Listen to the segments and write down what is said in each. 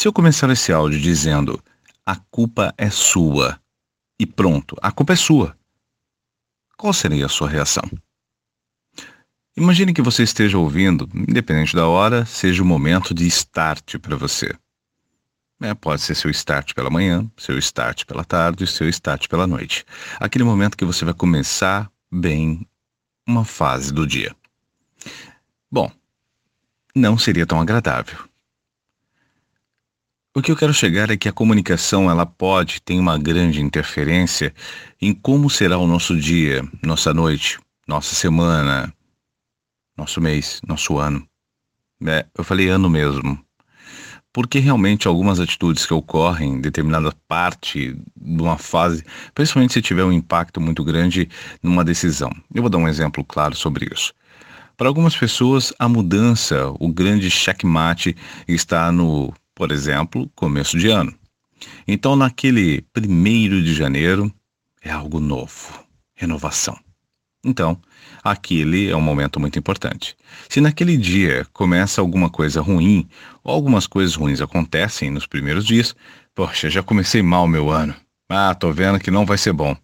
Se eu começar esse áudio dizendo a culpa é sua e pronto, a culpa é sua, qual seria a sua reação? Imagine que você esteja ouvindo, independente da hora, seja o momento de start para você. É, pode ser seu start pela manhã, seu start pela tarde, seu start pela noite. Aquele momento que você vai começar bem uma fase do dia. Bom, não seria tão agradável. O que eu quero chegar é que a comunicação ela pode ter uma grande interferência em como será o nosso dia, nossa noite, nossa semana, nosso mês, nosso ano. É, eu falei ano mesmo. Porque realmente algumas atitudes que ocorrem em determinada parte de uma fase, principalmente se tiver um impacto muito grande numa decisão. Eu vou dar um exemplo claro sobre isso. Para algumas pessoas, a mudança, o grande checkmate está no, por exemplo, começo de ano. Então, naquele primeiro de janeiro, é algo novo, renovação. Então, aquele é um momento muito importante. Se naquele dia começa alguma coisa ruim, ou algumas coisas ruins acontecem nos primeiros dias, poxa, já comecei mal meu ano. Ah, tô vendo que não vai ser bom.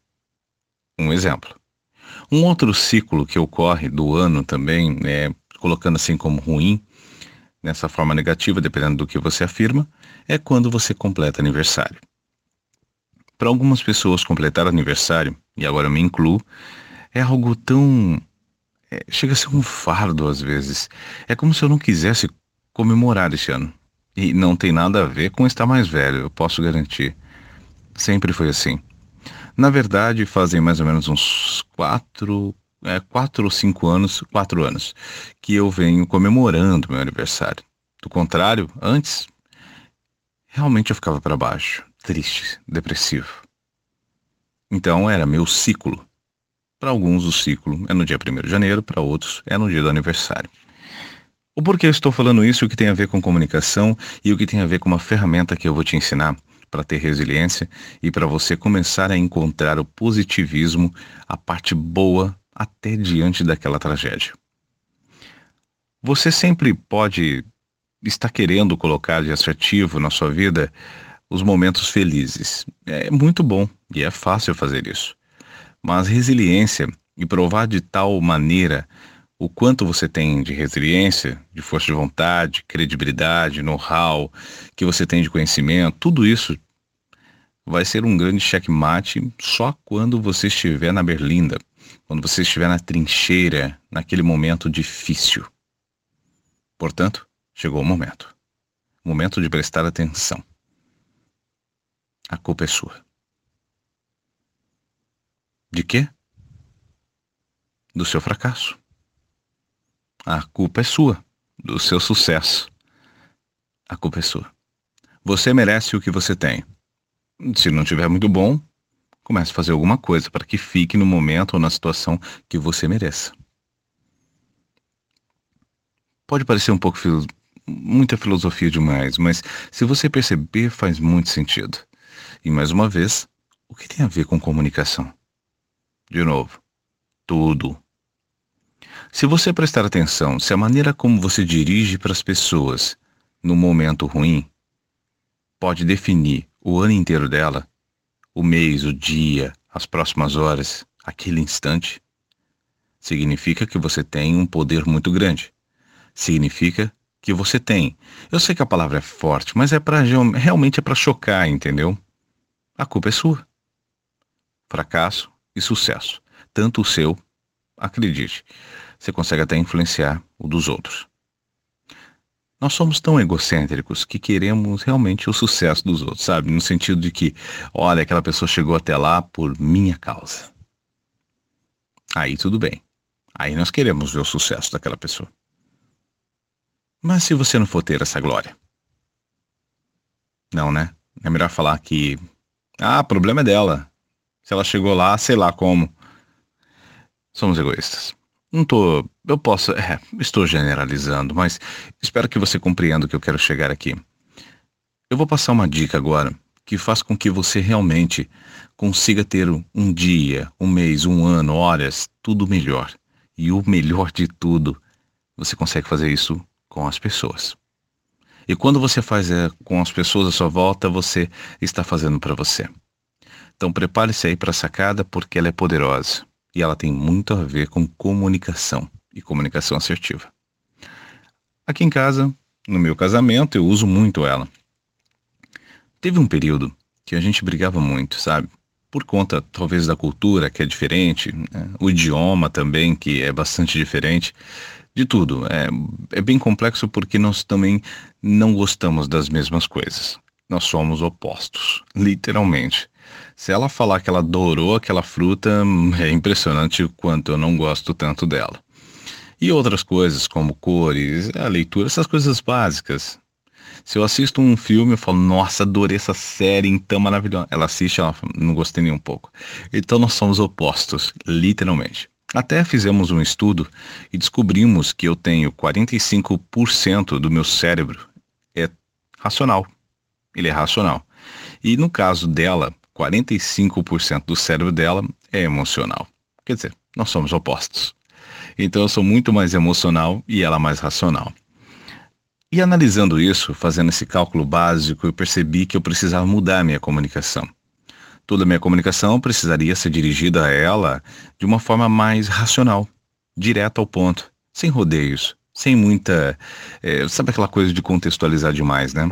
Um exemplo. Um outro ciclo que ocorre do ano também, é, colocando assim como ruim, nessa forma negativa, dependendo do que você afirma, é quando você completa aniversário. Para algumas pessoas, completar aniversário, e agora eu me incluo, é algo tão. É, chega a ser um fardo às vezes. É como se eu não quisesse comemorar este ano. E não tem nada a ver com estar mais velho, eu posso garantir. Sempre foi assim. Na verdade, fazem mais ou menos uns quatro, é, quatro ou cinco anos, quatro anos, que eu venho comemorando meu aniversário. Do contrário, antes, realmente eu ficava para baixo, triste, depressivo. Então era meu ciclo. Para alguns o ciclo é no dia 1 de janeiro, para outros é no dia do aniversário. O porquê eu estou falando isso, o que tem a ver com comunicação e o que tem a ver com uma ferramenta que eu vou te ensinar para ter resiliência e para você começar a encontrar o positivismo, a parte boa até diante daquela tragédia. Você sempre pode estar querendo colocar de assertivo na sua vida os momentos felizes. É muito bom e é fácil fazer isso. Mas resiliência e provar de tal maneira o quanto você tem de resiliência, de força de vontade, credibilidade, know-how, que você tem de conhecimento, tudo isso vai ser um grande checkmate só quando você estiver na berlinda, quando você estiver na trincheira, naquele momento difícil. Portanto, chegou o momento. Momento de prestar atenção. A culpa é sua. De quê? Do seu fracasso. A culpa é sua, do seu sucesso. A culpa é sua. Você merece o que você tem. Se não tiver muito bom, comece a fazer alguma coisa para que fique no momento ou na situação que você mereça. Pode parecer um pouco filo... muita filosofia demais, mas se você perceber, faz muito sentido. E mais uma vez, o que tem a ver com comunicação? De novo, tudo. Se você prestar atenção, se a maneira como você dirige para as pessoas no momento ruim pode definir o ano inteiro dela, o mês, o dia, as próximas horas, aquele instante, significa que você tem um poder muito grande. Significa que você tem. Eu sei que a palavra é forte, mas é para realmente é para chocar, entendeu? A culpa é sua. Fracasso e sucesso, tanto o seu, acredite, você consegue até influenciar o dos outros. Nós somos tão egocêntricos que queremos realmente o sucesso dos outros, sabe? No sentido de que, olha, aquela pessoa chegou até lá por minha causa. Aí tudo bem. Aí nós queremos ver o sucesso daquela pessoa. Mas se você não for ter essa glória? Não, né? É melhor falar que. Ah, o problema é dela. Se ela chegou lá, sei lá como. Somos egoístas. Não tô. Eu posso. É, estou generalizando, mas espero que você compreenda o que eu quero chegar aqui. Eu vou passar uma dica agora que faz com que você realmente consiga ter um dia, um mês, um ano, horas, tudo melhor. E o melhor de tudo, você consegue fazer isso com as pessoas. E quando você faz é, com as pessoas à sua volta, você está fazendo para você. Então prepare-se aí para a sacada porque ela é poderosa e ela tem muito a ver com comunicação e comunicação assertiva. Aqui em casa, no meu casamento, eu uso muito ela. Teve um período que a gente brigava muito, sabe? Por conta, talvez, da cultura, que é diferente, né? o idioma também, que é bastante diferente, de tudo. É, é bem complexo porque nós também não gostamos das mesmas coisas. Nós somos opostos, literalmente. Se ela falar que ela adorou aquela fruta, é impressionante o quanto eu não gosto tanto dela. E outras coisas, como cores, a leitura, essas coisas básicas. Se eu assisto um filme, eu falo, nossa, adorei essa série, então maravilhosa. Ela assiste, ela fala, não gostei nem um pouco. Então nós somos opostos, literalmente. Até fizemos um estudo e descobrimos que eu tenho 45% do meu cérebro é racional. Ele é racional. E no caso dela, 45% do cérebro dela é emocional. Quer dizer, nós somos opostos. Então eu sou muito mais emocional e ela mais racional. E analisando isso, fazendo esse cálculo básico, eu percebi que eu precisava mudar minha comunicação. Toda a minha comunicação precisaria ser dirigida a ela de uma forma mais racional, direta ao ponto, sem rodeios, sem muita. É, sabe aquela coisa de contextualizar demais, né?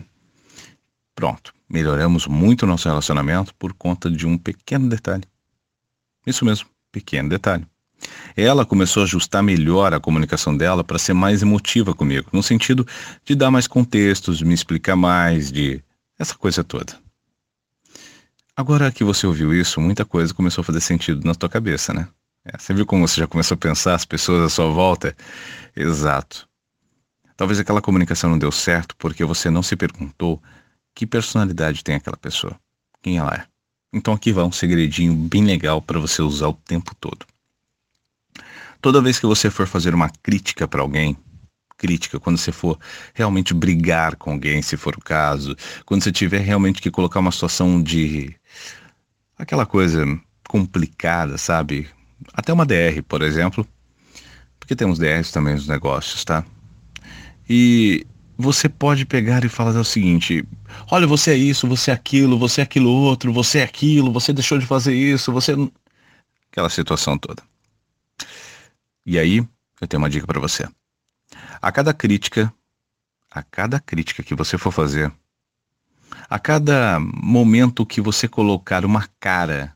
Pronto, melhoramos muito o nosso relacionamento por conta de um pequeno detalhe. Isso mesmo, pequeno detalhe. Ela começou a ajustar melhor a comunicação dela para ser mais emotiva comigo, no sentido de dar mais contextos, me explicar mais, de essa coisa toda. Agora que você ouviu isso, muita coisa começou a fazer sentido na tua cabeça, né? É, você viu como você já começou a pensar as pessoas à sua volta? Exato. Talvez aquela comunicação não deu certo porque você não se perguntou que personalidade tem aquela pessoa, quem ela é. Então aqui vai um segredinho bem legal para você usar o tempo todo. Toda vez que você for fazer uma crítica para alguém, crítica, quando você for realmente brigar com alguém, se for o caso, quando você tiver realmente que colocar uma situação de aquela coisa complicada, sabe? Até uma DR, por exemplo, porque temos DRs também nos negócios, tá? E você pode pegar e falar o seguinte: olha, você é isso, você é aquilo, você é aquilo outro, você é aquilo, você deixou de fazer isso, você. Aquela situação toda. E aí, eu tenho uma dica para você. A cada crítica, a cada crítica que você for fazer, a cada momento que você colocar uma cara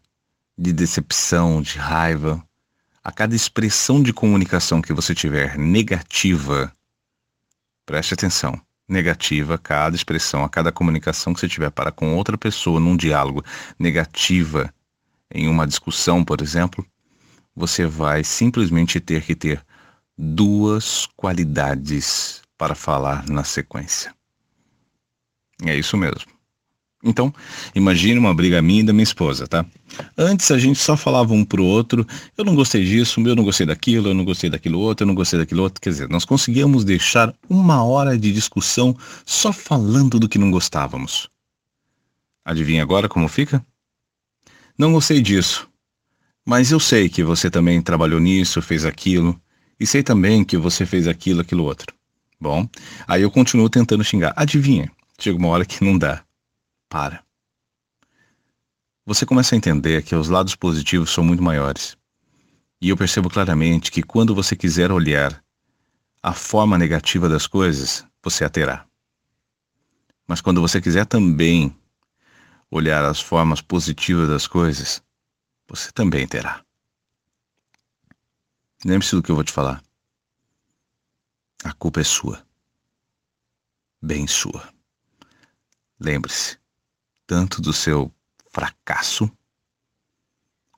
de decepção, de raiva, a cada expressão de comunicação que você tiver negativa, preste atenção, negativa, cada expressão, a cada comunicação que você tiver para com outra pessoa num diálogo negativa, em uma discussão, por exemplo, você vai simplesmente ter que ter duas qualidades para falar na sequência. É isso mesmo. Então, imagine uma briga minha e da minha esposa, tá? Antes a gente só falava um pro outro, eu não gostei disso, eu não gostei daquilo, eu não gostei daquilo outro, eu não gostei daquilo outro. Quer dizer, nós conseguíamos deixar uma hora de discussão só falando do que não gostávamos. Adivinha agora como fica? Não gostei disso. Mas eu sei que você também trabalhou nisso, fez aquilo, e sei também que você fez aquilo, aquilo outro. Bom, aí eu continuo tentando xingar. Adivinha? Chega uma hora que não dá. Para. Você começa a entender que os lados positivos são muito maiores. E eu percebo claramente que quando você quiser olhar a forma negativa das coisas, você a terá. Mas quando você quiser também olhar as formas positivas das coisas, você também terá. Lembre-se do que eu vou te falar. A culpa é sua. Bem sua. Lembre-se, tanto do seu fracasso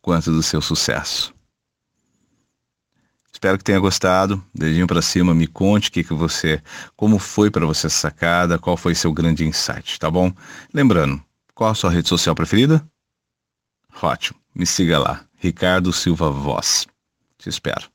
quanto do seu sucesso. Espero que tenha gostado. Dedinho para cima, me conte que que você, como foi para você essa sacada, qual foi seu grande insight, tá bom? Lembrando, qual a sua rede social preferida? Ótimo. Me siga lá, Ricardo Silva Voz. Te espero.